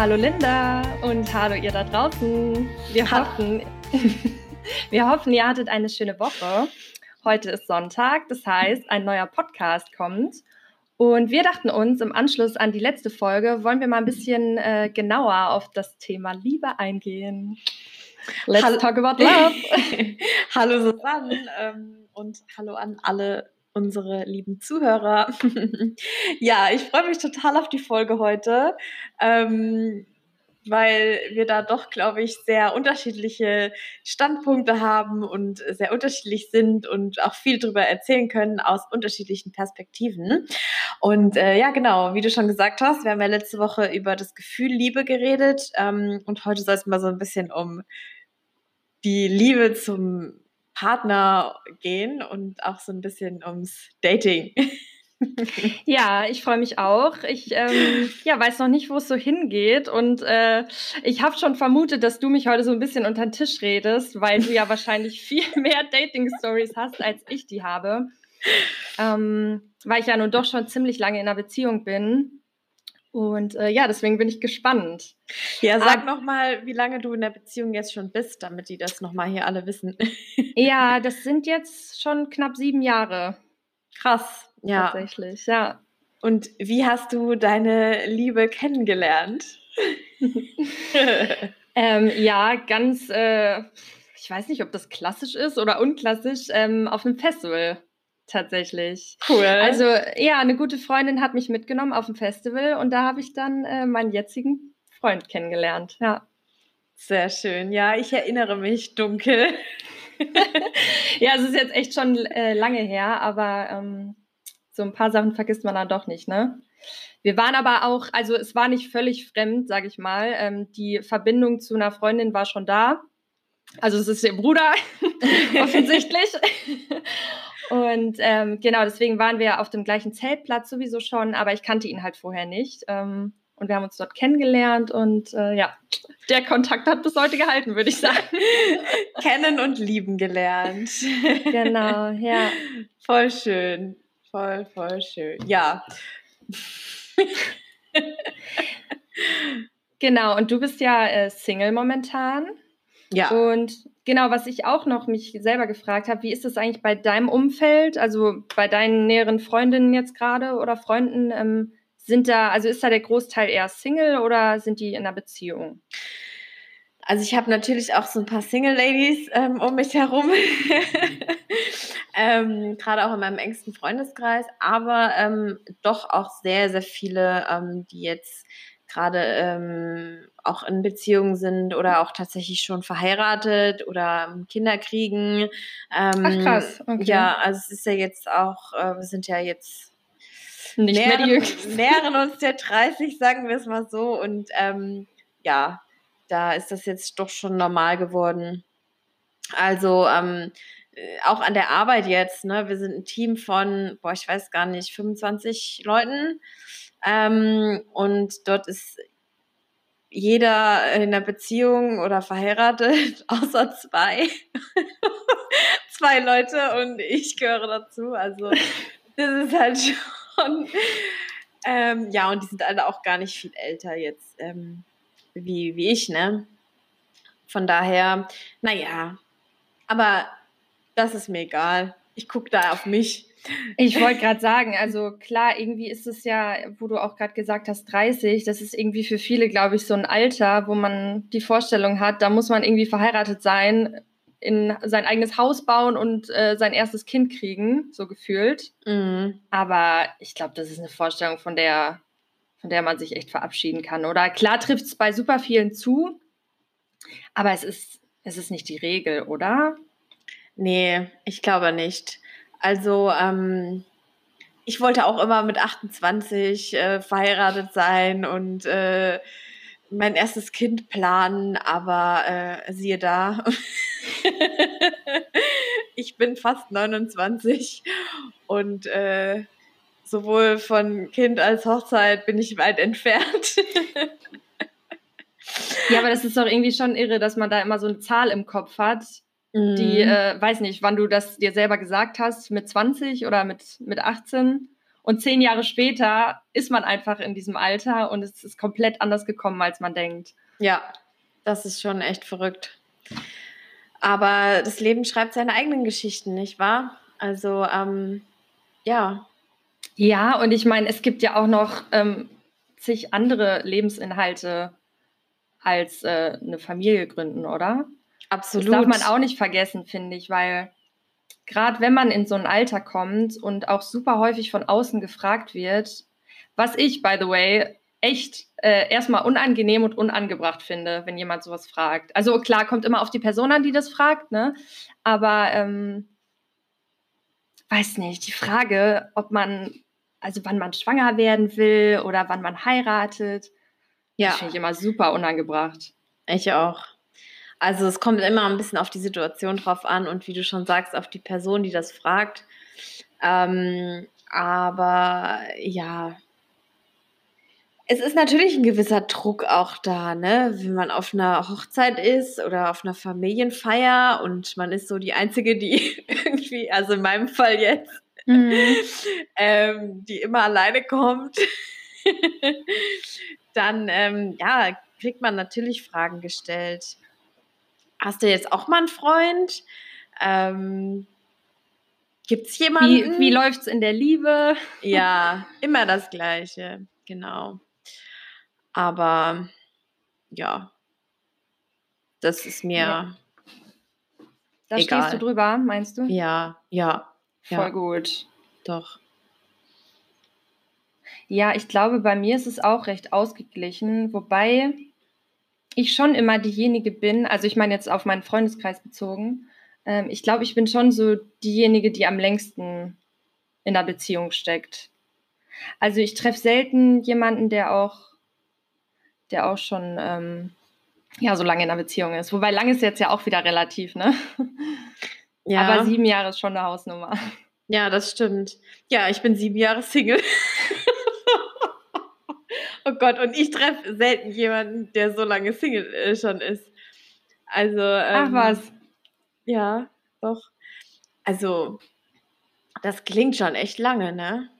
Hallo Linda und hallo ihr da draußen. Wir hoffen, wir hoffen, ihr hattet eine schöne Woche. Heute ist Sonntag, das heißt, ein neuer Podcast kommt. Und wir dachten uns, im Anschluss an die letzte Folge wollen wir mal ein bisschen äh, genauer auf das Thema Liebe eingehen. Let's hallo. talk about love. hallo Susanne ähm, und hallo an alle unsere lieben Zuhörer. ja, ich freue mich total auf die Folge heute, ähm, weil wir da doch, glaube ich, sehr unterschiedliche Standpunkte haben und sehr unterschiedlich sind und auch viel darüber erzählen können aus unterschiedlichen Perspektiven. Und äh, ja, genau, wie du schon gesagt hast, wir haben ja letzte Woche über das Gefühl Liebe geredet ähm, und heute soll es mal so ein bisschen um die Liebe zum Partner gehen und auch so ein bisschen ums Dating. Ja, ich freue mich auch. Ich ähm, ja, weiß noch nicht, wo es so hingeht. Und äh, ich habe schon vermutet, dass du mich heute so ein bisschen unter den Tisch redest, weil du ja wahrscheinlich viel mehr Dating-Stories hast, als ich die habe. Ähm, weil ich ja nun doch schon ziemlich lange in einer Beziehung bin. Und äh, ja, deswegen bin ich gespannt. Ja, sag ah, noch mal, wie lange du in der Beziehung jetzt schon bist, damit die das noch mal hier alle wissen. ja, das sind jetzt schon knapp sieben Jahre. Krass, ja. Tatsächlich, ja. Und wie hast du deine Liebe kennengelernt? ähm, ja, ganz, äh, ich weiß nicht, ob das klassisch ist oder unklassisch, ähm, auf einem Festival tatsächlich. Cool. Also ja, eine gute Freundin hat mich mitgenommen auf dem Festival und da habe ich dann äh, meinen jetzigen Freund kennengelernt. Ja. Sehr schön. Ja, ich erinnere mich dunkel. ja, es ist jetzt echt schon äh, lange her, aber ähm, so ein paar Sachen vergisst man dann doch nicht, ne? Wir waren aber auch, also es war nicht völlig fremd, sage ich mal. Ähm, die Verbindung zu einer Freundin war schon da. Also es ist ihr Bruder, offensichtlich. Und ähm, genau, deswegen waren wir auf dem gleichen Zeltplatz sowieso schon, aber ich kannte ihn halt vorher nicht. Ähm, und wir haben uns dort kennengelernt und äh, ja, der Kontakt hat bis heute gehalten, würde ich sagen. Kennen und lieben gelernt. Genau, ja. Voll schön. Voll, voll schön. Ja. genau, und du bist ja äh, Single momentan. Ja. Und genau, was ich auch noch mich selber gefragt habe, wie ist das eigentlich bei deinem Umfeld, also bei deinen näheren Freundinnen jetzt gerade oder Freunden? Ähm, sind da, also ist da der Großteil eher Single oder sind die in einer Beziehung? Also ich habe natürlich auch so ein paar Single-Ladies ähm, um mich herum, ähm, gerade auch in meinem engsten Freundeskreis, aber ähm, doch auch sehr, sehr viele, ähm, die jetzt gerade ähm, auch in Beziehungen sind oder auch tatsächlich schon verheiratet oder Kinder kriegen. Ähm, Ach krass, okay. Ja, also es ist ja jetzt auch, äh, wir sind ja jetzt nicht nähern, mehr die nähern uns der 30, sagen wir es mal so. Und ähm, ja, da ist das jetzt doch schon normal geworden. Also ähm, äh, auch an der Arbeit jetzt, ne? Wir sind ein Team von, boah, ich weiß gar nicht, 25 Leuten. Ähm, und dort ist jeder in einer Beziehung oder verheiratet, außer zwei. zwei Leute und ich gehöre dazu. Also das ist halt schon. Ähm, ja, und die sind alle auch gar nicht viel älter jetzt ähm, wie, wie ich, ne? Von daher, naja, aber das ist mir egal. Ich gucke da auf mich. Ich wollte gerade sagen, also klar, irgendwie ist es ja, wo du auch gerade gesagt hast, 30, das ist irgendwie für viele, glaube ich, so ein Alter, wo man die Vorstellung hat, da muss man irgendwie verheiratet sein, in sein eigenes Haus bauen und äh, sein erstes Kind kriegen, so gefühlt. Mhm. Aber ich glaube, das ist eine Vorstellung, von der, von der man sich echt verabschieden kann. Oder klar trifft es bei super vielen zu, aber es ist, es ist nicht die Regel, oder? Nee, ich glaube nicht. Also ähm, ich wollte auch immer mit 28 äh, verheiratet sein und äh, mein erstes Kind planen, aber äh, siehe da, ich bin fast 29 und äh, sowohl von Kind als Hochzeit bin ich weit entfernt. ja, aber das ist doch irgendwie schon irre, dass man da immer so eine Zahl im Kopf hat Mhm. Die, äh, weiß nicht, wann du das dir selber gesagt hast, mit 20 oder mit, mit 18. Und zehn Jahre später ist man einfach in diesem Alter und es ist komplett anders gekommen, als man denkt. Ja, das ist schon echt verrückt. Aber das Leben schreibt seine eigenen Geschichten, nicht wahr? Also, ähm, ja. Ja, und ich meine, es gibt ja auch noch ähm, zig andere Lebensinhalte als äh, eine Familie gründen, oder? Absolut. Das darf man auch nicht vergessen, finde ich, weil gerade wenn man in so ein Alter kommt und auch super häufig von außen gefragt wird, was ich, by the way, echt äh, erstmal unangenehm und unangebracht finde, wenn jemand sowas fragt. Also klar, kommt immer auf die Person an, die das fragt, ne? Aber ähm, weiß nicht, die Frage, ob man, also wann man schwanger werden will oder wann man heiratet, ja. finde ich immer super unangebracht. Ich auch. Also es kommt immer ein bisschen auf die Situation drauf an und wie du schon sagst, auf die Person, die das fragt. Ähm, aber ja, es ist natürlich ein gewisser Druck auch da, ne? Wenn man auf einer Hochzeit ist oder auf einer Familienfeier und man ist so die Einzige, die irgendwie, also in meinem Fall jetzt, mhm. ähm, die immer alleine kommt, dann ähm, ja, kriegt man natürlich Fragen gestellt. Hast du jetzt auch mal einen Freund? Ähm, Gibt es jemanden? Wie, wie läuft es in der Liebe? Ja, immer das Gleiche, genau. Aber ja, das ist mir. Ja. Da egal. stehst du drüber, meinst du? Ja, ja. Voll ja. gut. Doch. Ja, ich glaube, bei mir ist es auch recht ausgeglichen, wobei ich schon immer diejenige bin, also ich meine jetzt auf meinen Freundeskreis bezogen, ähm, ich glaube, ich bin schon so diejenige, die am längsten in der Beziehung steckt. Also ich treffe selten jemanden, der auch, der auch schon ähm, ja so lange in einer Beziehung ist. Wobei lang ist jetzt ja auch wieder relativ, ne? Ja. Aber sieben Jahre ist schon eine Hausnummer. Ja, das stimmt. Ja, ich bin sieben Jahre Single. Oh Gott, und ich treffe selten jemanden, der so lange Single äh, schon ist. Also. Ähm, Ach was. Ja, doch. Also, das klingt schon echt lange, ne?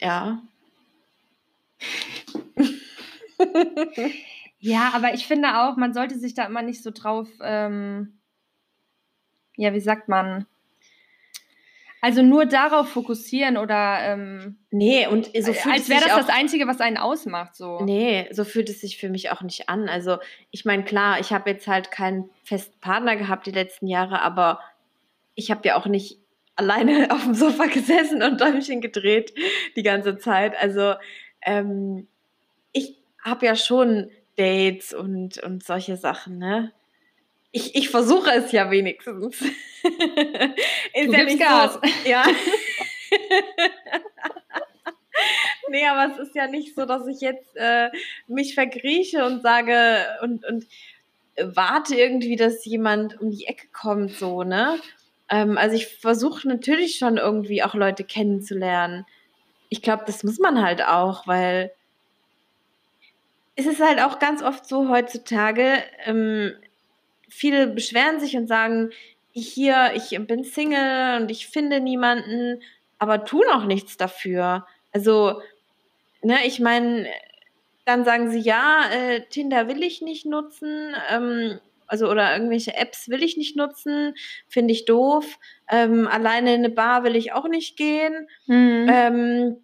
Ja. ja, aber ich finde auch, man sollte sich da immer nicht so drauf, ähm, ja, wie sagt man, also nur darauf fokussieren oder ähm, nee und so fühlt als wäre das auch, das Einzige, was einen ausmacht so. Nee, so fühlt es sich für mich auch nicht an. Also ich meine klar, ich habe jetzt halt keinen festen Partner gehabt die letzten Jahre, aber ich habe ja auch nicht alleine auf dem Sofa gesessen und Däumchen gedreht die ganze Zeit. Also ähm, ich habe ja schon Dates und und solche Sachen, ne? Ich, ich versuche es ja wenigstens. ist du ja nicht Gas. So, ja. nee, aber es ist ja nicht so, dass ich jetzt äh, mich vergrieche und sage und, und warte irgendwie, dass jemand um die Ecke kommt, so, ne? Ähm, also ich versuche natürlich schon irgendwie auch Leute kennenzulernen. Ich glaube, das muss man halt auch, weil es ist halt auch ganz oft so heutzutage, ähm, viele beschweren sich und sagen, hier, ich bin Single und ich finde niemanden, aber tun auch nichts dafür. Also, ne, ich meine, dann sagen sie, ja, äh, Tinder will ich nicht nutzen, ähm, also oder irgendwelche Apps will ich nicht nutzen, finde ich doof. Ähm, alleine in eine Bar will ich auch nicht gehen. Mhm. Ähm,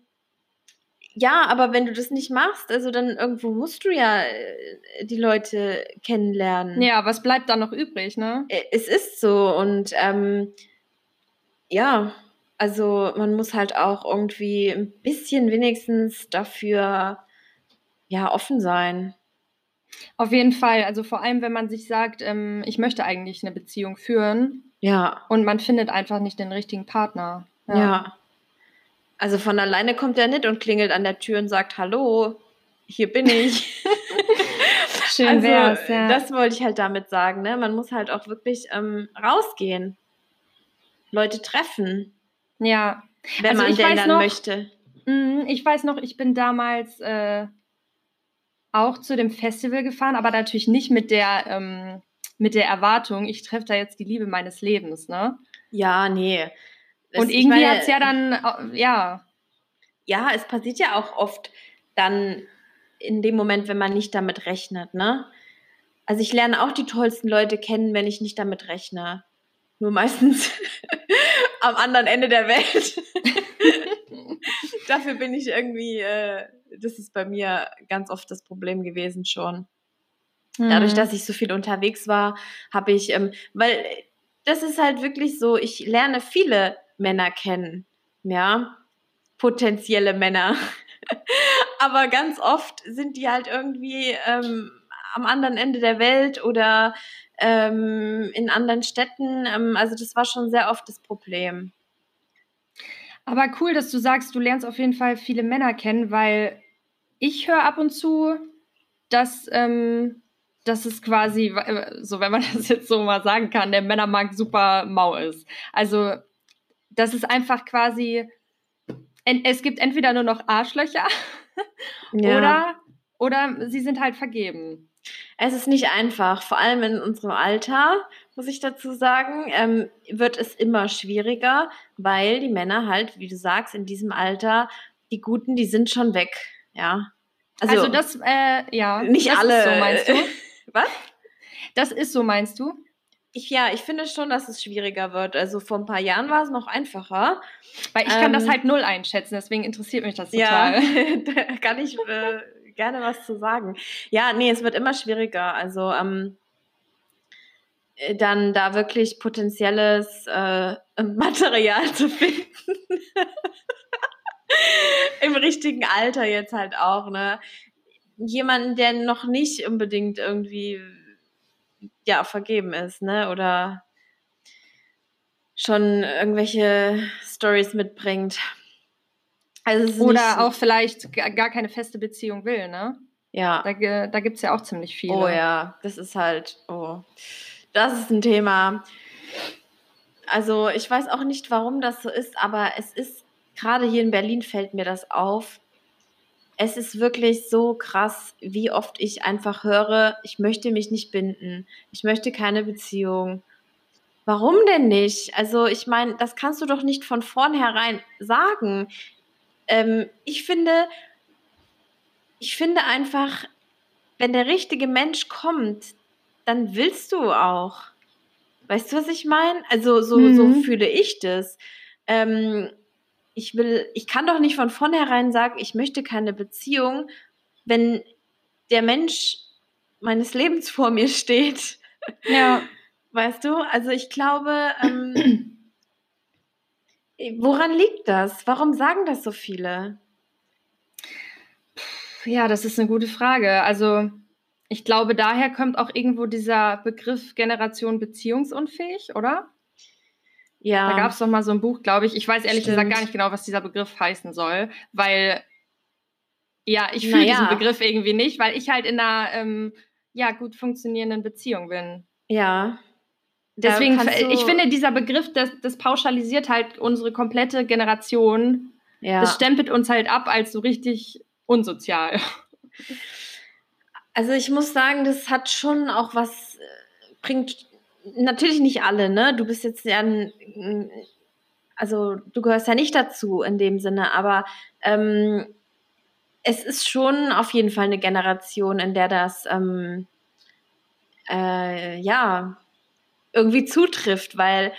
ja, aber wenn du das nicht machst, also dann irgendwo musst du ja äh, die Leute kennenlernen. Ja, was bleibt da noch übrig, ne? Es ist so und ähm, ja, also man muss halt auch irgendwie ein bisschen wenigstens dafür ja offen sein. Auf jeden Fall, also vor allem, wenn man sich sagt, ähm, ich möchte eigentlich eine Beziehung führen. Ja. Und man findet einfach nicht den richtigen Partner. ja. ja. Also von alleine kommt er nicht und klingelt an der Tür und sagt, hallo, hier bin ich. Schön also, wär's, ja. Das wollte ich halt damit sagen, ne? Man muss halt auch wirklich ähm, rausgehen. Leute treffen. Ja. Wenn also man denn dann noch, möchte. Mh, ich weiß noch, ich bin damals äh, auch zu dem Festival gefahren, aber natürlich nicht mit der, ähm, mit der Erwartung, ich treffe da jetzt die Liebe meines Lebens, ne? Ja, nee. Und irgendwie hat es ja dann, ja, ja, es passiert ja auch oft dann in dem Moment, wenn man nicht damit rechnet, ne? Also ich lerne auch die tollsten Leute kennen, wenn ich nicht damit rechne. Nur meistens am anderen Ende der Welt. Dafür bin ich irgendwie, äh, das ist bei mir ganz oft das Problem gewesen schon. Dadurch, mhm. dass ich so viel unterwegs war, habe ich, ähm, weil das ist halt wirklich so, ich lerne viele Männer kennen, ja, potenzielle Männer. Aber ganz oft sind die halt irgendwie ähm, am anderen Ende der Welt oder ähm, in anderen Städten. Ähm, also das war schon sehr oft das Problem. Aber cool, dass du sagst, du lernst auf jeden Fall viele Männer kennen, weil ich höre ab und zu, dass, ähm, dass es quasi, äh, so wenn man das jetzt so mal sagen kann, der Männermarkt super mau ist. Also, das ist einfach quasi, es gibt entweder nur noch Arschlöcher ja. oder, oder sie sind halt vergeben. Es ist nicht einfach, vor allem in unserem Alter, muss ich dazu sagen, ähm, wird es immer schwieriger, weil die Männer halt, wie du sagst, in diesem Alter, die Guten, die sind schon weg, ja. Also, also das, äh, ja. Nicht alle. Ist so, meinst du? Was? Das ist so, meinst du? Ich, ja, ich finde schon, dass es schwieriger wird. Also vor ein paar Jahren war es noch einfacher. Weil ich ähm, kann das ähm, halt null einschätzen, deswegen interessiert mich das total. Ja, da kann ich äh, gerne was zu sagen. Ja, nee, es wird immer schwieriger. Also ähm, äh, dann da wirklich potenzielles äh, Material zu finden. Im richtigen Alter jetzt halt auch, ne? Jemanden, der noch nicht unbedingt irgendwie ja vergeben ist, ne? Oder schon irgendwelche Stories mitbringt. Also Oder auch vielleicht gar keine feste Beziehung will, ne? Ja. Da, da gibt es ja auch ziemlich viele. Oh ja, das ist halt, oh, das ist ein Thema. Also ich weiß auch nicht, warum das so ist, aber es ist, gerade hier in Berlin fällt mir das auf. Es ist wirklich so krass, wie oft ich einfach höre, ich möchte mich nicht binden, ich möchte keine Beziehung. Warum denn nicht? Also ich meine, das kannst du doch nicht von vornherein sagen ähm, ich finde, ich finde einfach, wenn der richtige Mensch kommt, dann willst du auch. Weißt du, was ich meine? Also so, mhm. so fühle ich das. Ähm, ich will, ich kann doch nicht von vornherein sagen, ich möchte keine Beziehung, wenn der Mensch meines Lebens vor mir steht. Ja. Weißt du? Also ich glaube, ähm, Woran liegt das? Warum sagen das so viele? Ja, das ist eine gute Frage. Also ich glaube, daher kommt auch irgendwo dieser Begriff Generation beziehungsunfähig, oder? Ja. Da gab es doch mal so ein Buch, glaube ich. Ich weiß ehrlich Stimmt. gesagt gar nicht genau, was dieser Begriff heißen soll, weil ja, ich fühle naja. diesen Begriff irgendwie nicht, weil ich halt in einer ähm, ja, gut funktionierenden Beziehung bin. Ja. Deswegen, ich finde, dieser Begriff, das, das pauschalisiert halt unsere komplette Generation. Ja. Das stempelt uns halt ab als so richtig unsozial. Also ich muss sagen, das hat schon auch was, äh, bringt natürlich nicht alle, ne? Du bist jetzt ja also du gehörst ja nicht dazu in dem Sinne, aber ähm, es ist schon auf jeden Fall eine Generation, in der das ähm, äh, ja irgendwie zutrifft, weil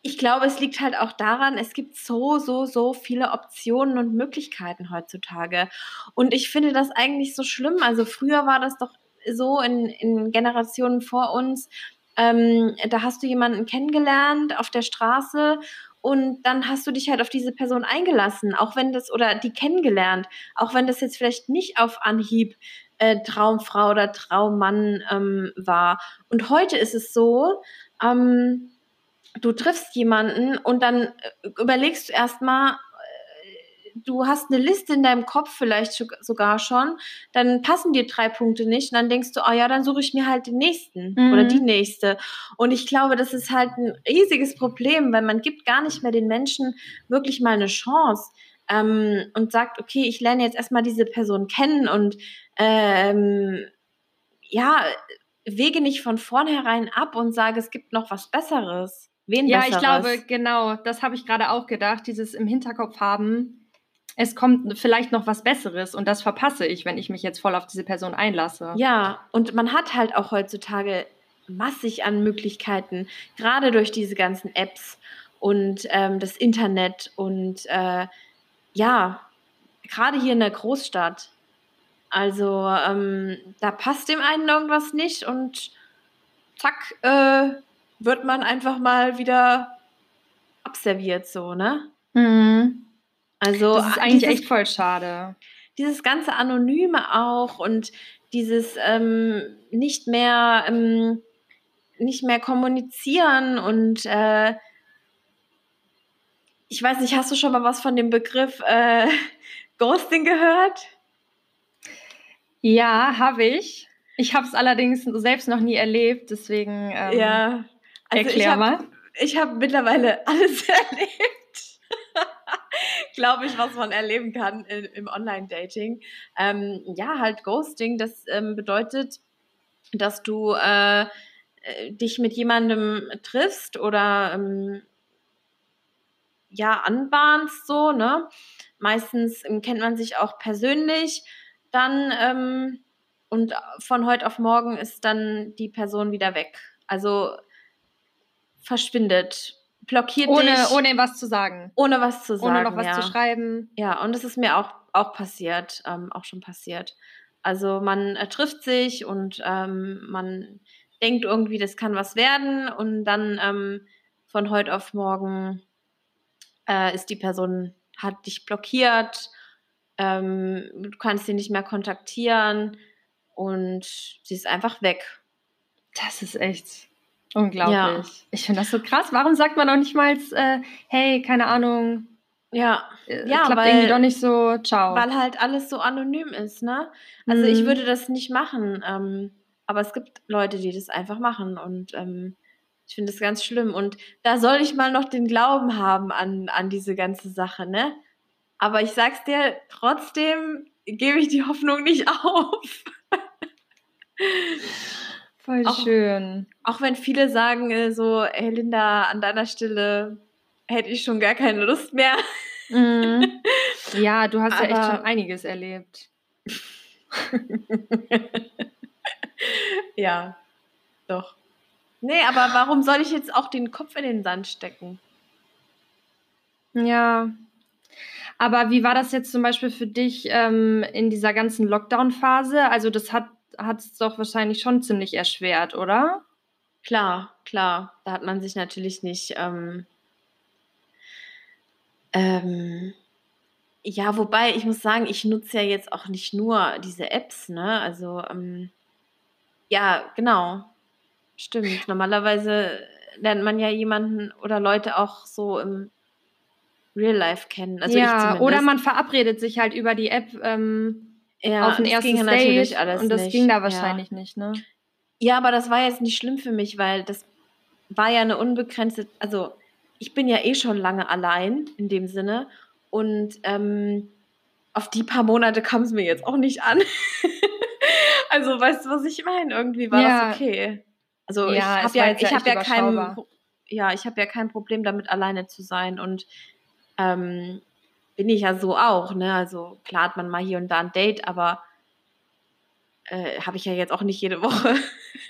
ich glaube, es liegt halt auch daran, es gibt so, so, so viele Optionen und Möglichkeiten heutzutage. Und ich finde das eigentlich so schlimm. Also früher war das doch so in, in Generationen vor uns, ähm, da hast du jemanden kennengelernt auf der Straße und dann hast du dich halt auf diese Person eingelassen, auch wenn das oder die kennengelernt, auch wenn das jetzt vielleicht nicht auf Anhieb äh, Traumfrau oder Traummann ähm, war. Und heute ist es so, ähm, du triffst jemanden und dann äh, überlegst du erstmal, du hast eine Liste in deinem Kopf vielleicht sogar schon, dann passen dir drei Punkte nicht und dann denkst du, oh ja, dann suche ich mir halt den nächsten mhm. oder die nächste. Und ich glaube, das ist halt ein riesiges Problem, weil man gibt gar nicht mehr den Menschen wirklich mal eine Chance ähm, und sagt, okay, ich lerne jetzt erstmal diese Person kennen und ähm, ja, wege nicht von vornherein ab und sage, es gibt noch was Besseres. Wen ja, Besseres? ich glaube, genau, das habe ich gerade auch gedacht, dieses im Hinterkopf haben. Es kommt vielleicht noch was Besseres und das verpasse ich, wenn ich mich jetzt voll auf diese Person einlasse. Ja, und man hat halt auch heutzutage massig an Möglichkeiten, gerade durch diese ganzen Apps und ähm, das Internet und äh, ja, gerade hier in der Großstadt. Also ähm, da passt dem einen irgendwas nicht und zack, äh, wird man einfach mal wieder abserviert, so, ne? Mhm. Also das ist eigentlich dieses, echt voll schade. Dieses ganze Anonyme auch und dieses ähm, nicht mehr ähm, nicht mehr kommunizieren und äh, ich weiß nicht, hast du schon mal was von dem Begriff äh, Ghosting gehört? Ja, habe ich. Ich habe es allerdings selbst noch nie erlebt, deswegen ähm, ja. Also erklär ich hab, mal. Ich habe mittlerweile alles erlebt. Glaube ich, was man erleben kann in, im Online-Dating. Ähm, ja, halt Ghosting, das ähm, bedeutet, dass du äh, dich mit jemandem triffst oder ähm, ja, anbahnst, so, ne? Meistens ähm, kennt man sich auch persönlich dann ähm, und von heute auf morgen ist dann die Person wieder weg. Also verschwindet, blockiert ohne, dich. Ohne was zu sagen. Ohne was zu sagen. Ohne noch was ja. zu schreiben. Ja, und es ist mir auch, auch passiert, ähm, auch schon passiert. Also man äh, trifft sich und ähm, man denkt irgendwie, das kann was werden und dann ähm, von heute auf morgen äh, ist die Person, hat dich blockiert, ähm, du kannst sie nicht mehr kontaktieren und sie ist einfach weg. Das ist echt unglaublich. Ja. Ich finde das so krass. Warum sagt man auch nicht mal, äh, hey, keine Ahnung, ja, äh, ja klappt weil, irgendwie doch nicht so, ciao. Weil halt alles so anonym ist, ne? Also mhm. ich würde das nicht machen, ähm, aber es gibt Leute, die das einfach machen und ähm, ich finde das ganz schlimm. Und da soll ich mal noch den Glauben haben an, an diese ganze Sache, ne? Aber ich sag's dir, trotzdem gebe ich die Hoffnung nicht auf. Voll auch, schön. Auch wenn viele sagen äh, so, hey Linda, an deiner Stelle hätte ich schon gar keine Lust mehr. Mhm. Ja, du hast Aber, ja echt schon einiges erlebt. ja, doch. Nee, aber warum soll ich jetzt auch den Kopf in den Sand stecken? Ja. Aber wie war das jetzt zum Beispiel für dich ähm, in dieser ganzen Lockdown-Phase? Also das hat es doch wahrscheinlich schon ziemlich erschwert, oder? Klar, klar. Da hat man sich natürlich nicht. Ähm, ähm, ja, wobei ich muss sagen, ich nutze ja jetzt auch nicht nur diese Apps, ne? Also ähm, ja, genau. Stimmt. Normalerweise lernt man ja jemanden oder Leute auch so im Real Life kennen. Also ja, oder man verabredet sich halt über die App ähm, ja, auf ein erstes Date alles und das nicht. ging da wahrscheinlich ja. nicht, ne? Ja, aber das war jetzt nicht schlimm für mich, weil das war ja eine unbegrenzte, also ich bin ja eh schon lange allein in dem Sinne und ähm, auf die paar Monate kam es mir jetzt auch nicht an. also weißt du, was ich meine? Irgendwie war ja. das okay. Also ja, ich habe ja, ich habe ja kein, ja, ich habe ja kein Problem damit, alleine zu sein und ähm, bin ich ja so auch, ne? Also klar hat man mal hier und da ein Date, aber äh, habe ich ja jetzt auch nicht jede Woche.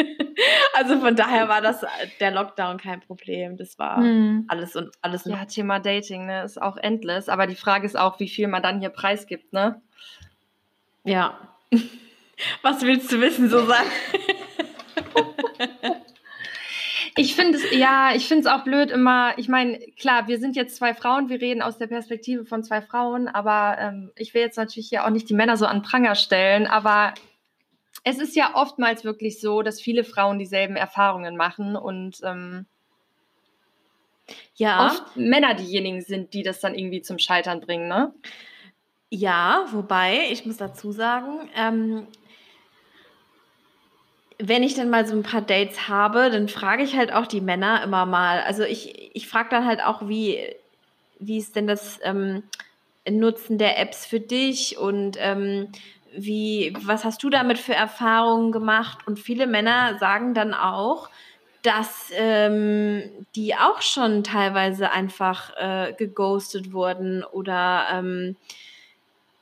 also von daher war das der Lockdown kein Problem. Das war hm. alles und alles. Ja, Thema Dating, ne, ist auch endless. Aber die Frage ist auch, wie viel man dann hier preisgibt, ne? Ja. Was willst du wissen, Susanne? Ich finde es, ja, ich finde es auch blöd immer, ich meine, klar, wir sind jetzt zwei Frauen, wir reden aus der Perspektive von zwei Frauen, aber ähm, ich will jetzt natürlich hier auch nicht die Männer so an Pranger stellen, aber es ist ja oftmals wirklich so, dass viele Frauen dieselben Erfahrungen machen und ähm, ja. oft Männer diejenigen sind, die das dann irgendwie zum Scheitern bringen, ne? Ja, wobei, ich muss dazu sagen, ähm, wenn ich dann mal so ein paar Dates habe, dann frage ich halt auch die Männer immer mal. Also ich, ich frage dann halt auch, wie, wie ist denn das ähm, Nutzen der Apps für dich und ähm, wie, was hast du damit für Erfahrungen gemacht? Und viele Männer sagen dann auch, dass ähm, die auch schon teilweise einfach äh, geghostet wurden oder ähm,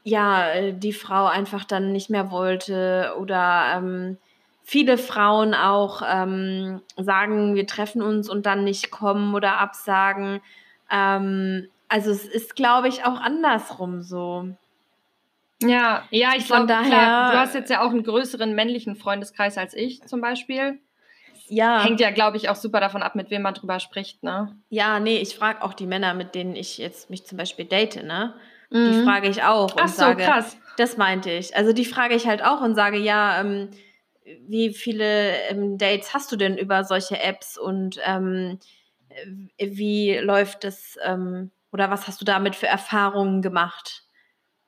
ja, äh, die Frau einfach dann nicht mehr wollte oder ähm, viele Frauen auch ähm, sagen, wir treffen uns und dann nicht kommen oder absagen. Ähm, also es ist, glaube ich, auch andersrum so. Ja, ja, ich glaube, daher. Du hast jetzt ja auch einen größeren männlichen Freundeskreis als ich zum Beispiel. Ja. Hängt ja, glaube ich, auch super davon ab, mit wem man drüber spricht, ne? Ja, nee, ich frage auch die Männer, mit denen ich jetzt mich zum Beispiel date, ne? Mhm. Die frage ich auch und Ach so, sage, krass. das meinte ich. Also die frage ich halt auch und sage, ja, ähm, wie viele ähm, Dates hast du denn über solche Apps und ähm, wie läuft das ähm, oder was hast du damit für Erfahrungen gemacht?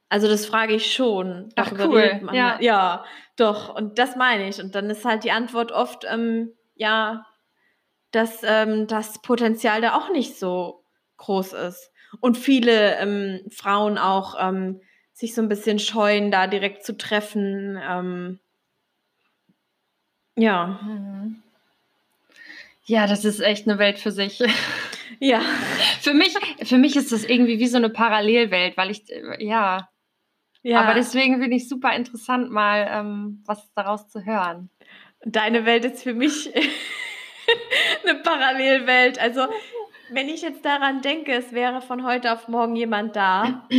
Also das frage ich schon. Ach cool, ja. ja, doch. Und das meine ich. Und dann ist halt die Antwort oft, ähm, ja, dass ähm, das Potenzial da auch nicht so groß ist. Und viele Frauen auch sich so ein bisschen scheuen, da direkt zu treffen. Ja. Mhm. Ja, das ist echt eine Welt für sich. Ja. für mich, für mich ist das irgendwie wie so eine Parallelwelt, weil ich, ja. Ja. Aber deswegen finde ich super interessant, mal ähm, was daraus zu hören. Deine Welt ist für mich eine Parallelwelt. Also, wenn ich jetzt daran denke, es wäre von heute auf morgen jemand da,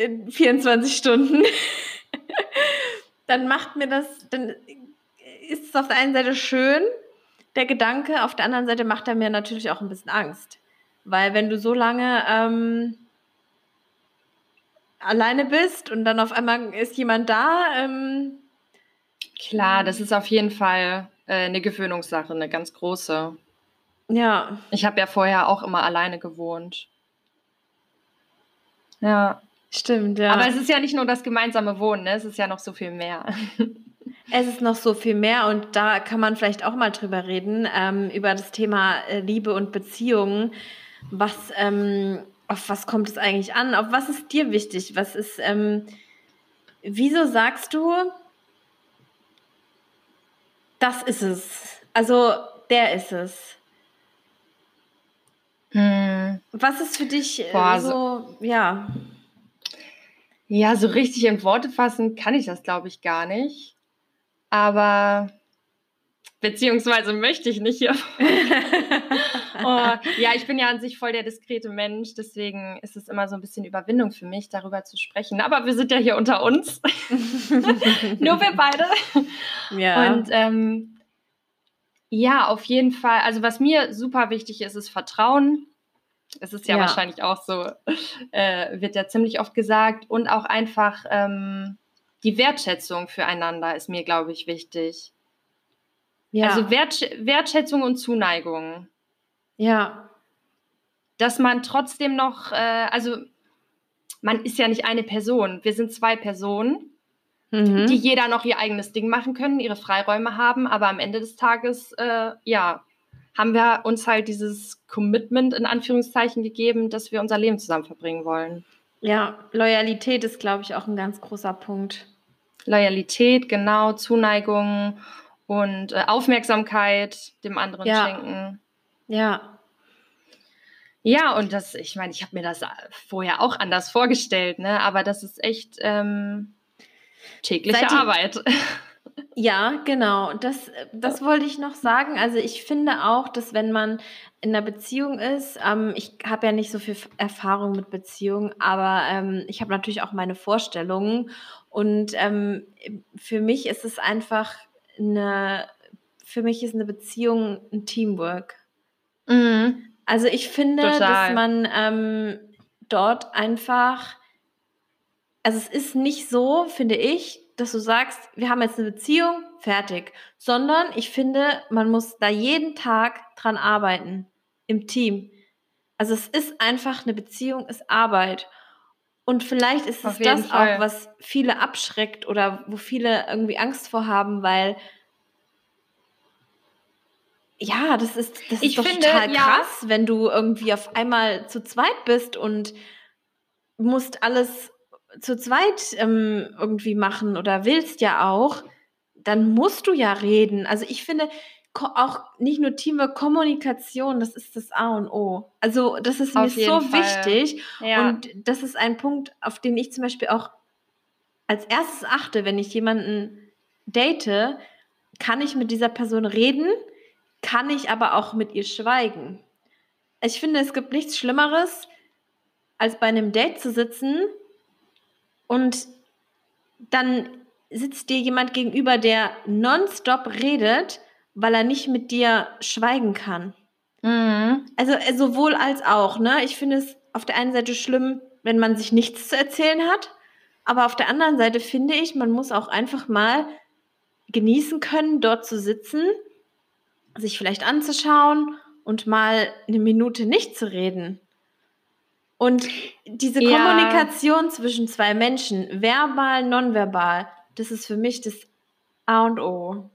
in 24 Stunden, dann macht mir das, dann ist es auf der einen Seite schön, der Gedanke, auf der anderen Seite macht er mir natürlich auch ein bisschen Angst. Weil wenn du so lange ähm, alleine bist und dann auf einmal ist jemand da. Ähm, Klar, das ist auf jeden Fall äh, eine Gewöhnungssache, eine ganz große. Ja. Ich habe ja vorher auch immer alleine gewohnt. Ja. Stimmt, ja. Aber es ist ja nicht nur das gemeinsame Wohnen, ne? es ist ja noch so viel mehr. Es ist noch so viel mehr und da kann man vielleicht auch mal drüber reden, ähm, über das Thema äh, Liebe und Beziehungen. Was, ähm, auf was kommt es eigentlich an? Auf was ist dir wichtig? Was ist, ähm, wieso sagst du, das ist es? Also, der ist es. Hm. Was ist für dich äh, Boah, so, so, ja. Ja, so richtig in Worte fassen kann ich das, glaube ich, gar nicht. Aber beziehungsweise möchte ich nicht hier. oh, ja, ich bin ja an sich voll der diskrete Mensch, deswegen ist es immer so ein bisschen Überwindung für mich, darüber zu sprechen. Aber wir sind ja hier unter uns. Nur wir beide. Ja. Und ähm, ja, auf jeden Fall. Also was mir super wichtig ist, ist Vertrauen. Es ist ja, ja, wahrscheinlich auch so, äh, wird ja ziemlich oft gesagt. Und auch einfach ähm, die Wertschätzung füreinander ist mir, glaube ich, wichtig. Ja. Also Wertsch Wertschätzung und Zuneigung. Ja. Dass man trotzdem noch, äh, also man ist ja nicht eine Person, wir sind zwei Personen, mhm. die jeder noch ihr eigenes Ding machen können, ihre Freiräume haben, aber am Ende des Tages, äh, ja, haben wir uns halt dieses Commitment in Anführungszeichen gegeben, dass wir unser Leben zusammen verbringen wollen. Ja, Loyalität ist, glaube ich, auch ein ganz großer Punkt. Loyalität, genau, Zuneigung und äh, Aufmerksamkeit dem anderen ja. schenken. Ja. Ja, und das, ich meine, ich habe mir das vorher auch anders vorgestellt, ne? Aber das ist echt ähm, tägliche Arbeit. Ja, genau. Das, das wollte ich noch sagen. Also ich finde auch, dass wenn man in einer Beziehung ist, ähm, ich habe ja nicht so viel Erfahrung mit Beziehungen, aber ähm, ich habe natürlich auch meine Vorstellungen. Und ähm, für mich ist es einfach eine, für mich ist eine Beziehung ein Teamwork. Mhm. Also ich finde, Total. dass man ähm, dort einfach, also es ist nicht so, finde ich, dass du sagst, wir haben jetzt eine Beziehung, fertig, sondern ich finde, man muss da jeden Tag dran arbeiten im Team. Also es ist einfach eine Beziehung, ist Arbeit. Und vielleicht ist es das Fall. auch, was viele abschreckt oder wo viele irgendwie Angst vor haben, weil ja, das ist, das ist doch finde, total krass, ja. wenn du irgendwie auf einmal zu zweit bist und musst alles zu zweit ähm, irgendwie machen oder willst ja auch, dann musst du ja reden. Also ich finde, auch nicht nur Teamwork, Kommunikation, das ist das A und O. Also das ist mir so Fall. wichtig ja. und das ist ein Punkt, auf den ich zum Beispiel auch als erstes achte, wenn ich jemanden date, kann ich mit dieser Person reden, kann ich aber auch mit ihr schweigen. Ich finde, es gibt nichts Schlimmeres, als bei einem Date zu sitzen und dann sitzt dir jemand gegenüber, der nonstop redet, weil er nicht mit dir schweigen kann. Mhm. Also äh, sowohl als auch. Ne? Ich finde es auf der einen Seite schlimm, wenn man sich nichts zu erzählen hat, aber auf der anderen Seite finde ich, man muss auch einfach mal genießen können, dort zu sitzen, sich vielleicht anzuschauen und mal eine Minute nicht zu reden. Und diese ja. Kommunikation zwischen zwei Menschen, verbal, nonverbal, das ist für mich das A und O.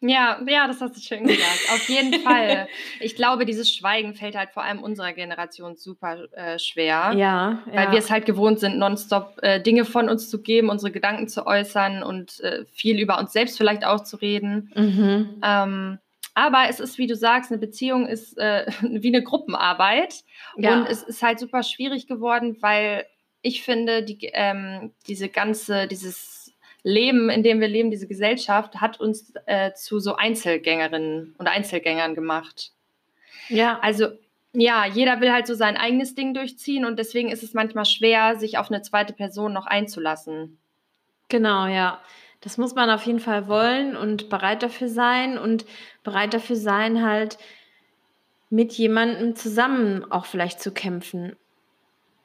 Ja, ja, das hast du schön gesagt. Auf jeden Fall. Ich glaube, dieses Schweigen fällt halt vor allem unserer Generation super äh, schwer. Ja, Weil ja. wir es halt gewohnt sind, nonstop äh, Dinge von uns zu geben, unsere Gedanken zu äußern und äh, viel über uns selbst vielleicht auch zu reden. Mhm. Ähm, aber es ist, wie du sagst, eine Beziehung ist äh, wie eine Gruppenarbeit. Ja. Und es ist halt super schwierig geworden, weil ich finde, die, ähm, diese ganze, dieses Leben, in dem wir leben, diese Gesellschaft, hat uns äh, zu so Einzelgängerinnen und Einzelgängern gemacht. Ja. Also ja, jeder will halt so sein eigenes Ding durchziehen und deswegen ist es manchmal schwer, sich auf eine zweite Person noch einzulassen. Genau, ja. Das muss man auf jeden Fall wollen und bereit dafür sein und bereit dafür sein, halt mit jemandem zusammen auch vielleicht zu kämpfen.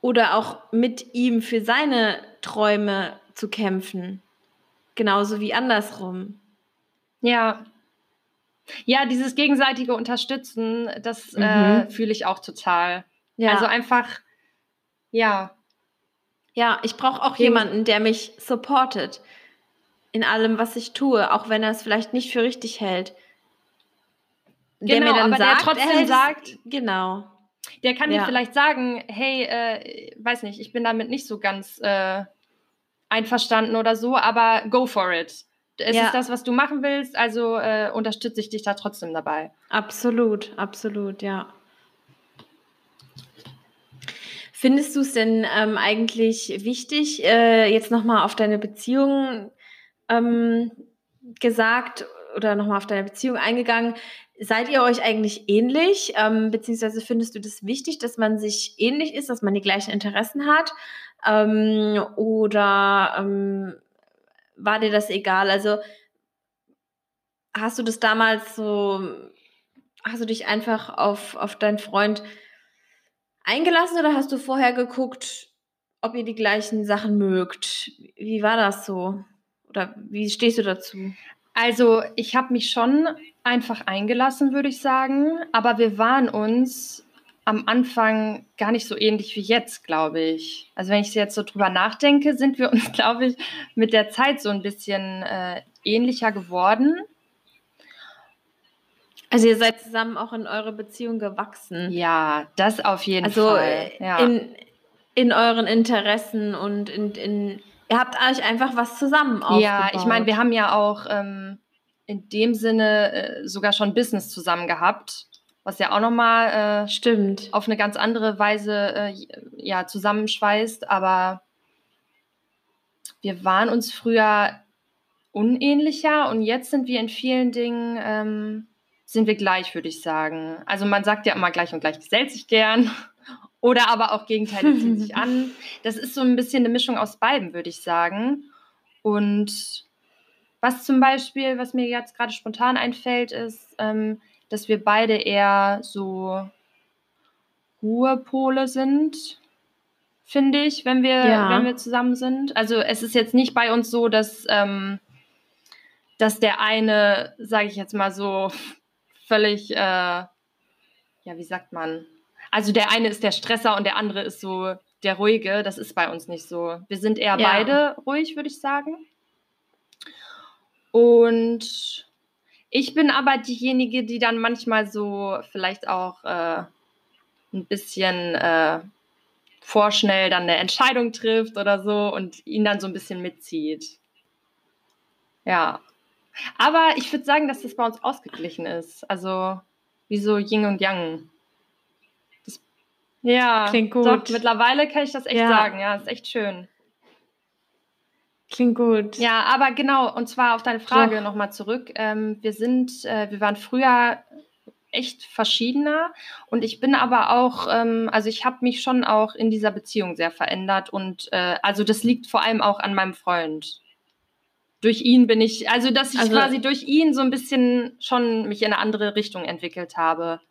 Oder auch mit ihm für seine Träume zu kämpfen. Genauso wie andersrum. Ja. Ja, dieses gegenseitige Unterstützen, das äh, mhm. äh, fühle ich auch total. Ja. Also einfach, ja. Ja, ich brauche auch Gegen jemanden, der mich supportet in allem, was ich tue, auch wenn er es vielleicht nicht für richtig hält. Der genau, mir dann aber sagt, der trotzdem sagt, genau. Der kann ja. dir vielleicht sagen, hey, äh, weiß nicht, ich bin damit nicht so ganz äh, einverstanden oder so, aber go for it. Es ja. ist das, was du machen willst, also äh, unterstütze ich dich da trotzdem dabei. Absolut, absolut, ja. Findest du es denn ähm, eigentlich wichtig, äh, jetzt nochmal auf deine Beziehung ähm, gesagt oder nochmal auf deine Beziehung eingegangen? Seid ihr euch eigentlich ähnlich? Ähm, beziehungsweise findest du das wichtig, dass man sich ähnlich ist, dass man die gleichen Interessen hat? Ähm, oder ähm, war dir das egal? Also hast du das damals so, hast du dich einfach auf, auf deinen Freund eingelassen oder hast du vorher geguckt, ob ihr die gleichen Sachen mögt? Wie war das so? Oder wie stehst du dazu? Also ich habe mich schon einfach eingelassen, würde ich sagen, aber wir waren uns am Anfang gar nicht so ähnlich wie jetzt, glaube ich. Also wenn ich jetzt so drüber nachdenke, sind wir uns, glaube ich, mit der Zeit so ein bisschen äh, ähnlicher geworden. Also ihr seid zusammen auch in eure Beziehung gewachsen. Ja, das auf jeden also Fall. Also ja. in, in euren Interessen und in, in, ihr habt euch einfach was zusammen aufgebaut. Ja, ich meine, wir haben ja auch ähm, in dem Sinne äh, sogar schon Business zusammen gehabt was ja auch nochmal äh, stimmt auf eine ganz andere Weise äh, ja zusammenschweißt. Aber wir waren uns früher unähnlicher und jetzt sind wir in vielen Dingen ähm, sind wir gleich, würde ich sagen. Also man sagt ja immer gleich und gleich gesellt sich gern. Oder aber auch Gegenteile ziehen sich an. Das ist so ein bisschen eine Mischung aus beiden, würde ich sagen. Und was zum Beispiel, was mir jetzt gerade spontan einfällt, ist, ähm, dass wir beide eher so Ruhepole sind, finde ich, wenn wir, ja. wenn wir zusammen sind. Also es ist jetzt nicht bei uns so, dass, ähm, dass der eine, sage ich jetzt mal so, völlig, äh, ja, wie sagt man? Also der eine ist der Stresser und der andere ist so der Ruhige. Das ist bei uns nicht so. Wir sind eher ja. beide ruhig, würde ich sagen. Und ich bin aber diejenige, die dann manchmal so vielleicht auch äh, ein bisschen äh, vorschnell dann eine Entscheidung trifft oder so und ihn dann so ein bisschen mitzieht. Ja. Aber ich würde sagen, dass das bei uns ausgeglichen ist. Also wie so Yin und Yang. Ja, klingt gut. Doch, mittlerweile kann ich das echt ja. sagen. Ja, ist echt schön. Klingt gut. Ja, aber genau, und zwar auf deine Frage nochmal zurück. Ähm, wir sind, äh, wir waren früher echt verschiedener und ich bin aber auch, ähm, also ich habe mich schon auch in dieser Beziehung sehr verändert und äh, also das liegt vor allem auch an meinem Freund. Durch ihn bin ich, also dass ich also, quasi durch ihn so ein bisschen schon mich in eine andere Richtung entwickelt habe.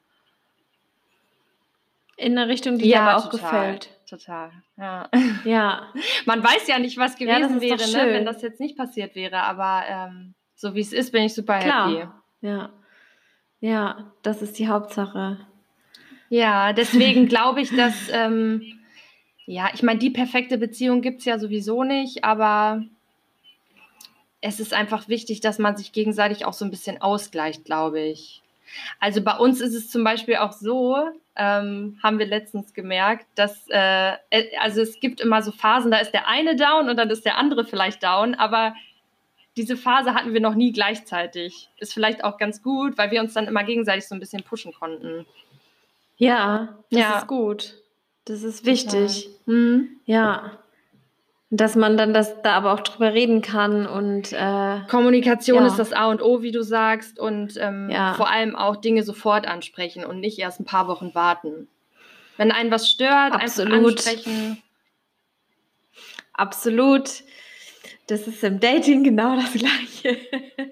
In eine Richtung, die ja, dir aber auch total, gefällt. Total, ja. Ja. Man weiß ja nicht, was gewesen ja, wäre, ne, wenn das jetzt nicht passiert wäre, aber ähm, so wie es ist, bin ich super Klar. happy. Ja. Ja, das ist die Hauptsache. Ja, deswegen glaube ich, dass, ähm, ja, ich meine, die perfekte Beziehung gibt es ja sowieso nicht, aber es ist einfach wichtig, dass man sich gegenseitig auch so ein bisschen ausgleicht, glaube ich. Also bei uns ist es zum Beispiel auch so, ähm, haben wir letztens gemerkt, dass äh, also es gibt immer so Phasen, da ist der eine down und dann ist der andere vielleicht down, aber diese Phase hatten wir noch nie gleichzeitig. Ist vielleicht auch ganz gut, weil wir uns dann immer gegenseitig so ein bisschen pushen konnten. Ja, das ja. ist gut. Das ist wichtig. Mhm. Ja. Dass man dann das da aber auch drüber reden kann und äh, Kommunikation ja. ist das A und O, wie du sagst, und ähm, ja. vor allem auch Dinge sofort ansprechen und nicht erst ein paar Wochen warten. Wenn einen was stört, Absolut. einfach ansprechen. Absolut. Das ist im Dating genau das Gleiche.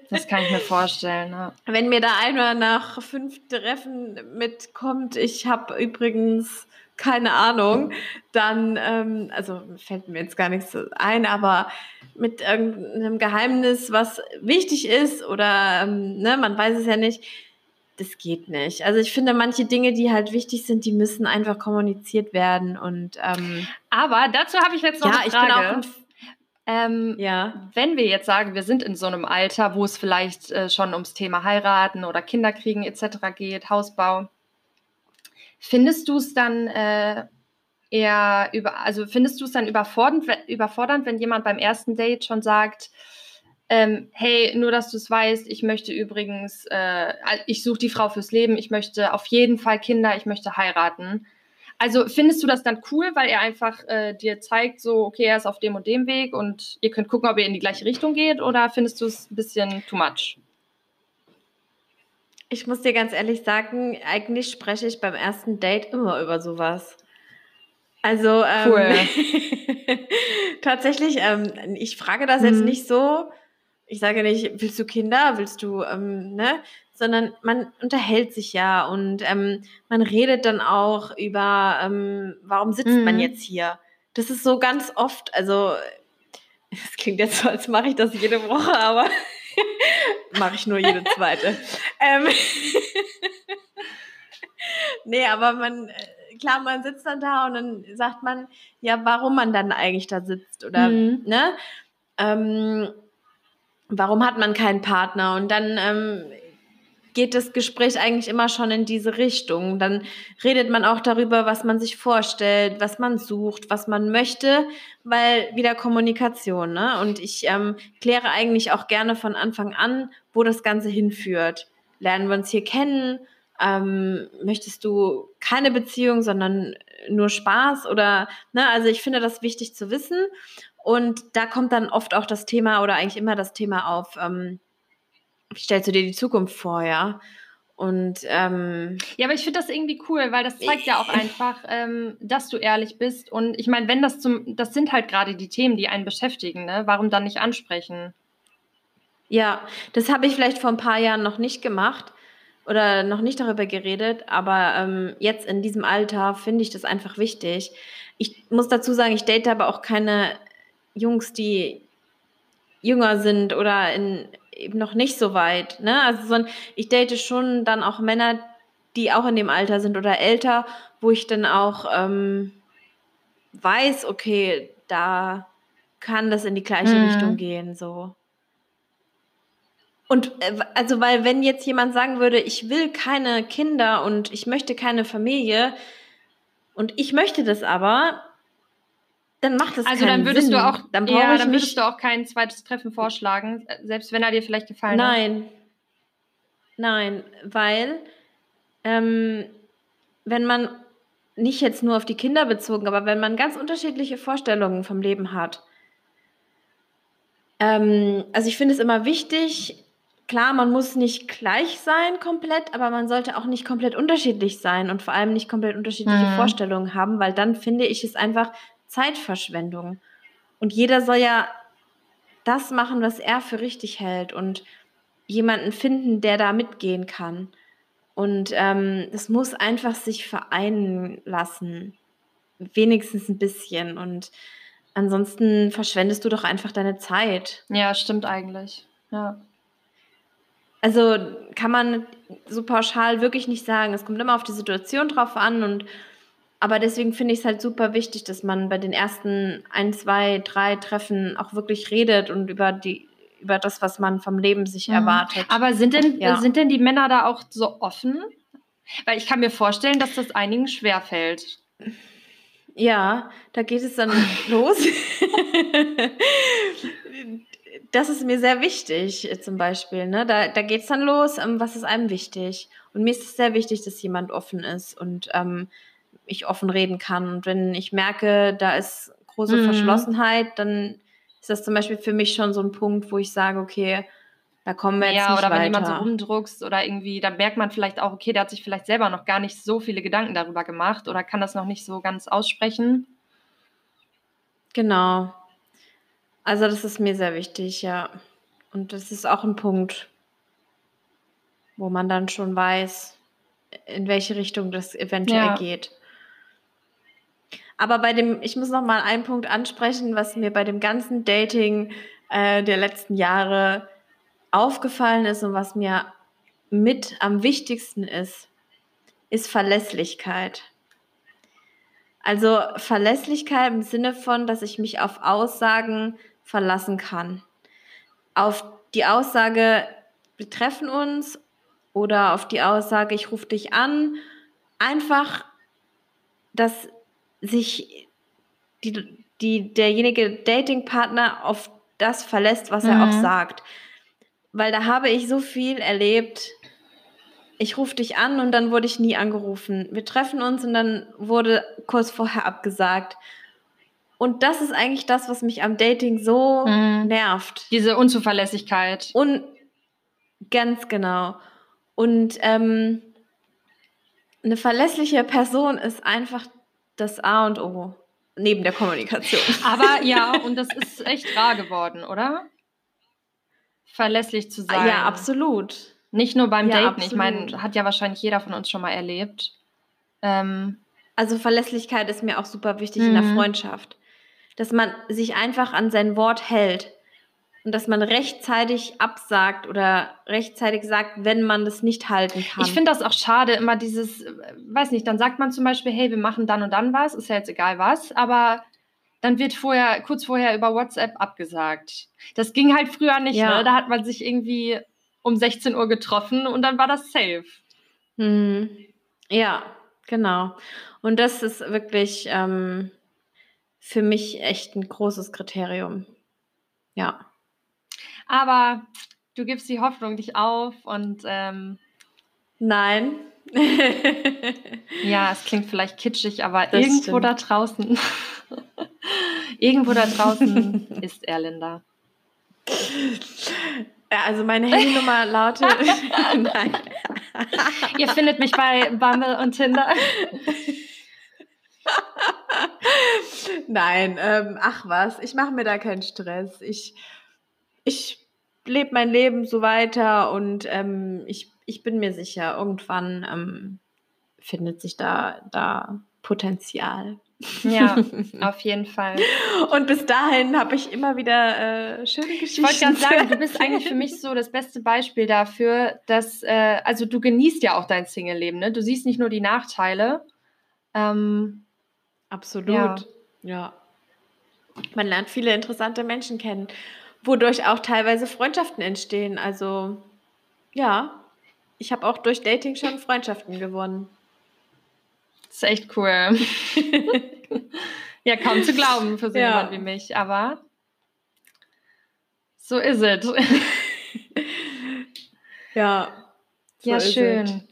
Das kann ich mir vorstellen. Ja. Wenn mir da einer nach fünf Treffen mitkommt, ich habe übrigens keine Ahnung, dann, ähm, also fällt mir jetzt gar nichts ein, aber mit irgendeinem Geheimnis, was wichtig ist oder ähm, ne, man weiß es ja nicht, das geht nicht. Also ich finde, manche Dinge, die halt wichtig sind, die müssen einfach kommuniziert werden und ähm, aber dazu habe ich jetzt noch ja, eine Frage. Ich bin auch ein ähm, ja. Wenn wir jetzt sagen, wir sind in so einem Alter, wo es vielleicht äh, schon ums Thema heiraten oder Kinderkriegen etc. geht, Hausbau, findest du es dann äh, eher über, also findest du es dann überfordernd, überfordernd, wenn jemand beim ersten Date schon sagt, ähm, hey, nur dass du es weißt, ich möchte übrigens, äh, ich suche die Frau fürs Leben, ich möchte auf jeden Fall Kinder, ich möchte heiraten. Also findest du das dann cool, weil er einfach äh, dir zeigt, so, okay, er ist auf dem und dem Weg und ihr könnt gucken, ob ihr in die gleiche Richtung geht oder findest du es ein bisschen too much? Ich muss dir ganz ehrlich sagen, eigentlich spreche ich beim ersten Date immer über sowas. Also ähm, cool. tatsächlich, ähm, ich frage das mhm. jetzt nicht so. Ich sage nicht, willst du Kinder, willst du, ähm, ne? sondern man unterhält sich ja und ähm, man redet dann auch über, ähm, warum sitzt mhm. man jetzt hier. Das ist so ganz oft, also es klingt jetzt so, als mache ich das jede Woche, aber mache ich nur jede zweite. ähm, nee, aber man, äh, klar, man sitzt dann da und dann sagt man, ja, warum man dann eigentlich da sitzt oder, mhm. ne? Ähm, warum hat man keinen Partner? Und dann ähm, geht das Gespräch eigentlich immer schon in diese Richtung. Dann redet man auch darüber, was man sich vorstellt, was man sucht, was man möchte, weil wieder Kommunikation. Ne? Und ich ähm, kläre eigentlich auch gerne von Anfang an, wo das Ganze hinführt. Lernen wir uns hier kennen? Ähm, möchtest du keine Beziehung, sondern nur Spaß? Oder, ne? Also ich finde das wichtig zu wissen. Und da kommt dann oft auch das Thema oder eigentlich immer das Thema auf, ähm, stellst du dir die Zukunft vor, ja? Und ähm, ja, aber ich finde das irgendwie cool, weil das zeigt ja auch einfach, ähm, dass du ehrlich bist. Und ich meine, wenn das zum, das sind halt gerade die Themen, die einen beschäftigen, ne? Warum dann nicht ansprechen? Ja, das habe ich vielleicht vor ein paar Jahren noch nicht gemacht oder noch nicht darüber geredet, aber ähm, jetzt in diesem Alter finde ich das einfach wichtig. Ich muss dazu sagen, ich date aber auch keine Jungs, die jünger sind oder in, eben noch nicht so weit. Ne? Also so ein, ich date schon dann auch Männer, die auch in dem Alter sind oder älter, wo ich dann auch ähm, weiß, okay, da kann das in die gleiche mhm. Richtung gehen, so. Und äh, also, weil wenn jetzt jemand sagen würde, ich will keine Kinder und ich möchte keine Familie und ich möchte das aber, dann macht das Also dann würdest Sinn. du auch, dann ja, dann würdest du auch kein zweites Treffen vorschlagen, selbst wenn er dir vielleicht gefallen hat. Nein. Nein, weil ähm, wenn man nicht jetzt nur auf die Kinder bezogen, aber wenn man ganz unterschiedliche Vorstellungen vom Leben hat. Ähm, also ich finde es immer wichtig, klar, man muss nicht gleich sein komplett, aber man sollte auch nicht komplett unterschiedlich sein und vor allem nicht komplett unterschiedliche Mhm. Vorstellungen haben, weil dann finde ich es einfach Zeitverschwendung. Und jeder soll ja das machen, was er für richtig hält und jemanden finden, der da mitgehen kann. Und ähm, es muss einfach sich vereinen lassen. Wenigstens ein bisschen. Und ansonsten verschwendest du doch einfach deine Zeit. Ja, stimmt eigentlich. Ja. Also kann man so pauschal wirklich nicht sagen. Es kommt immer auf die Situation drauf an und aber deswegen finde ich es halt super wichtig, dass man bei den ersten ein, zwei, drei Treffen auch wirklich redet und über die über das, was man vom Leben sich Mhm. erwartet. Aber sind denn, Ja. sind denn die Männer da auch so offen? Weil ich kann mir vorstellen, dass das einigen schwerfällt. Ja, da geht es dann los. das ist mir sehr wichtig, zum Beispiel. Ne? Da, da geht es dann los, ähm, was ist einem wichtig. Und mir ist es sehr wichtig, dass jemand offen ist und ähm, ich offen reden kann. Und wenn ich merke, da ist große Mhm. Verschlossenheit, dann ist das zum Beispiel für mich schon so ein Punkt, wo ich sage, okay, da kommen wir jetzt Ja, nicht oder wenn weiter. jemand so rumdruckst oder irgendwie, dann merkt man vielleicht auch, okay, der hat sich vielleicht selber noch gar nicht so viele Gedanken darüber gemacht oder kann das noch nicht so ganz aussprechen. Genau. Also das ist mir sehr wichtig, ja. Und das ist auch ein Punkt, wo man dann schon weiß, in welche Richtung das eventuell Ja. geht. Aber bei dem, ich muss noch mal einen Punkt ansprechen, was mir bei dem ganzen Dating äh, der letzten Jahre aufgefallen ist und was mir mit am wichtigsten ist, ist Verlässlichkeit. Also Verlässlichkeit im Sinne von, dass ich mich auf Aussagen verlassen kann. Auf die Aussage, wir treffen uns oder auf die Aussage, ich rufe dich an. Einfach, dass sich die, die, derjenige Datingpartner auf das verlässt, was er Mhm. auch sagt. Weil da habe ich so viel erlebt. Ich rufe dich an und dann wurde ich nie angerufen. Wir treffen uns und dann wurde kurz vorher abgesagt. Und das ist eigentlich das, was mich am Dating so Mhm. nervt. Diese Unzuverlässigkeit. Und ganz genau. Und ähm, eine verlässliche Person ist einfach das A und O neben der Kommunikation. Aber ja, und das ist echt rar geworden, oder? Verlässlich zu sein. Ja, absolut. Nicht nur beim Ja, Daten. Ich meine, hat ja wahrscheinlich jeder von uns schon mal erlebt. Ähm, Also Verlässlichkeit ist mir auch super wichtig in der Mhm. Freundschaft. Dass man sich einfach an sein Wort hält und dass man rechtzeitig absagt oder rechtzeitig sagt, wenn man das nicht halten kann. Ich finde das auch schade, immer dieses, äh, weiß nicht, dann sagt man zum Beispiel, hey, wir machen dann und dann was, ist ja jetzt egal was, aber dann wird vorher, kurz vorher über WhatsApp abgesagt. Das ging halt früher nicht, Ja. ne? Da hat man sich irgendwie um 16 Uhr getroffen und dann war das safe. Mhm. Ja, genau. Und das ist wirklich ähm, für mich echt ein großes Kriterium. Ja. Aber du gibst die Hoffnung nicht auf und ähm, Nein. ja, es klingt vielleicht kitschig, aber Das irgendwo stimmt. da draußen, irgendwo da draußen ist er, Linda. Ja, also meine Handynummer lautet. Nein. Ihr findet mich bei Bumble und Tinder. Nein, ähm, ach was, ich mache mir da keinen Stress. Ich, ich lebe mein Leben so weiter und ähm, ich, ich bin mir sicher, irgendwann ähm, findet sich da, da Potenzial. Ja, auf jeden Fall. Und bis dahin habe ich immer wieder äh, schöne Ich Geschichten. wollte gerade sagen, du bist eigentlich für mich so das beste Beispiel dafür, dass, äh, also du genießt ja auch dein Single-Leben, ne? Du siehst nicht nur die Nachteile. Ähm, Absolut. Ja. ja. Man lernt viele interessante Menschen kennen, wodurch auch teilweise Freundschaften entstehen. Also ja, ich habe auch durch Dating schon Freundschaften gewonnen. ist echt cool. Ja, kaum zu glauben für so ja. jemand wie mich, aber so ist es. ja. So ja, schön.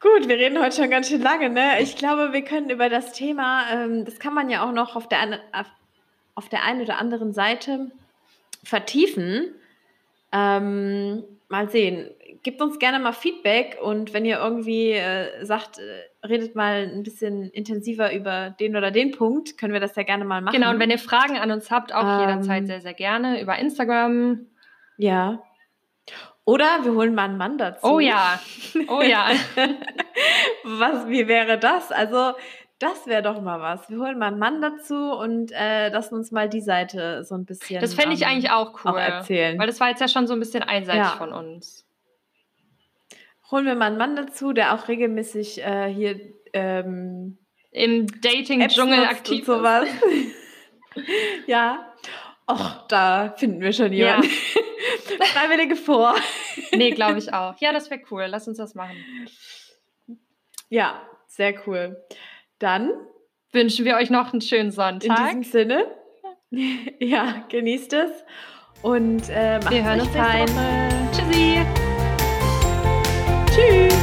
Gut, wir reden heute schon ganz schön lange, ne? Ich glaube, wir können über das Thema, ähm, das kann man ja auch noch auf der, auf der einen oder anderen Seite vertiefen. Ähm, mal sehen. Gebt uns gerne mal Feedback und wenn ihr irgendwie äh, sagt, äh, redet mal ein bisschen intensiver über den oder den Punkt, können wir das ja gerne mal machen. Genau, und wenn ihr Fragen an uns habt, auch ähm, jederzeit sehr, sehr gerne über Instagram. Ja. Oder wir holen mal einen Mann dazu. Oh ja, oh ja. was, wie wäre das? Also, das wäre doch mal was. Wir holen mal einen Mann dazu und äh, lassen uns mal die Seite so ein bisschen. Das fände ich um, eigentlich auch cool. Auch erzählen. Weil das war jetzt ja schon so ein bisschen einseitig ja. von uns. Holen wir mal einen Mann dazu, der auch regelmäßig äh, hier ähm, im Dating-Dschungel aktiv ist. Sowas. ja. Och, da finden wir schon jemanden. Ja. Freiwillige vor. nee, glaube ich auch. Ja, das wäre cool. Lass uns das machen. Ja, sehr cool. Dann wünschen wir euch noch einen schönen Sonntag. In diesem Sinne. Ja, genießt es. Und äh, macht wir hören uns fein. Tschüssi. Tschüss.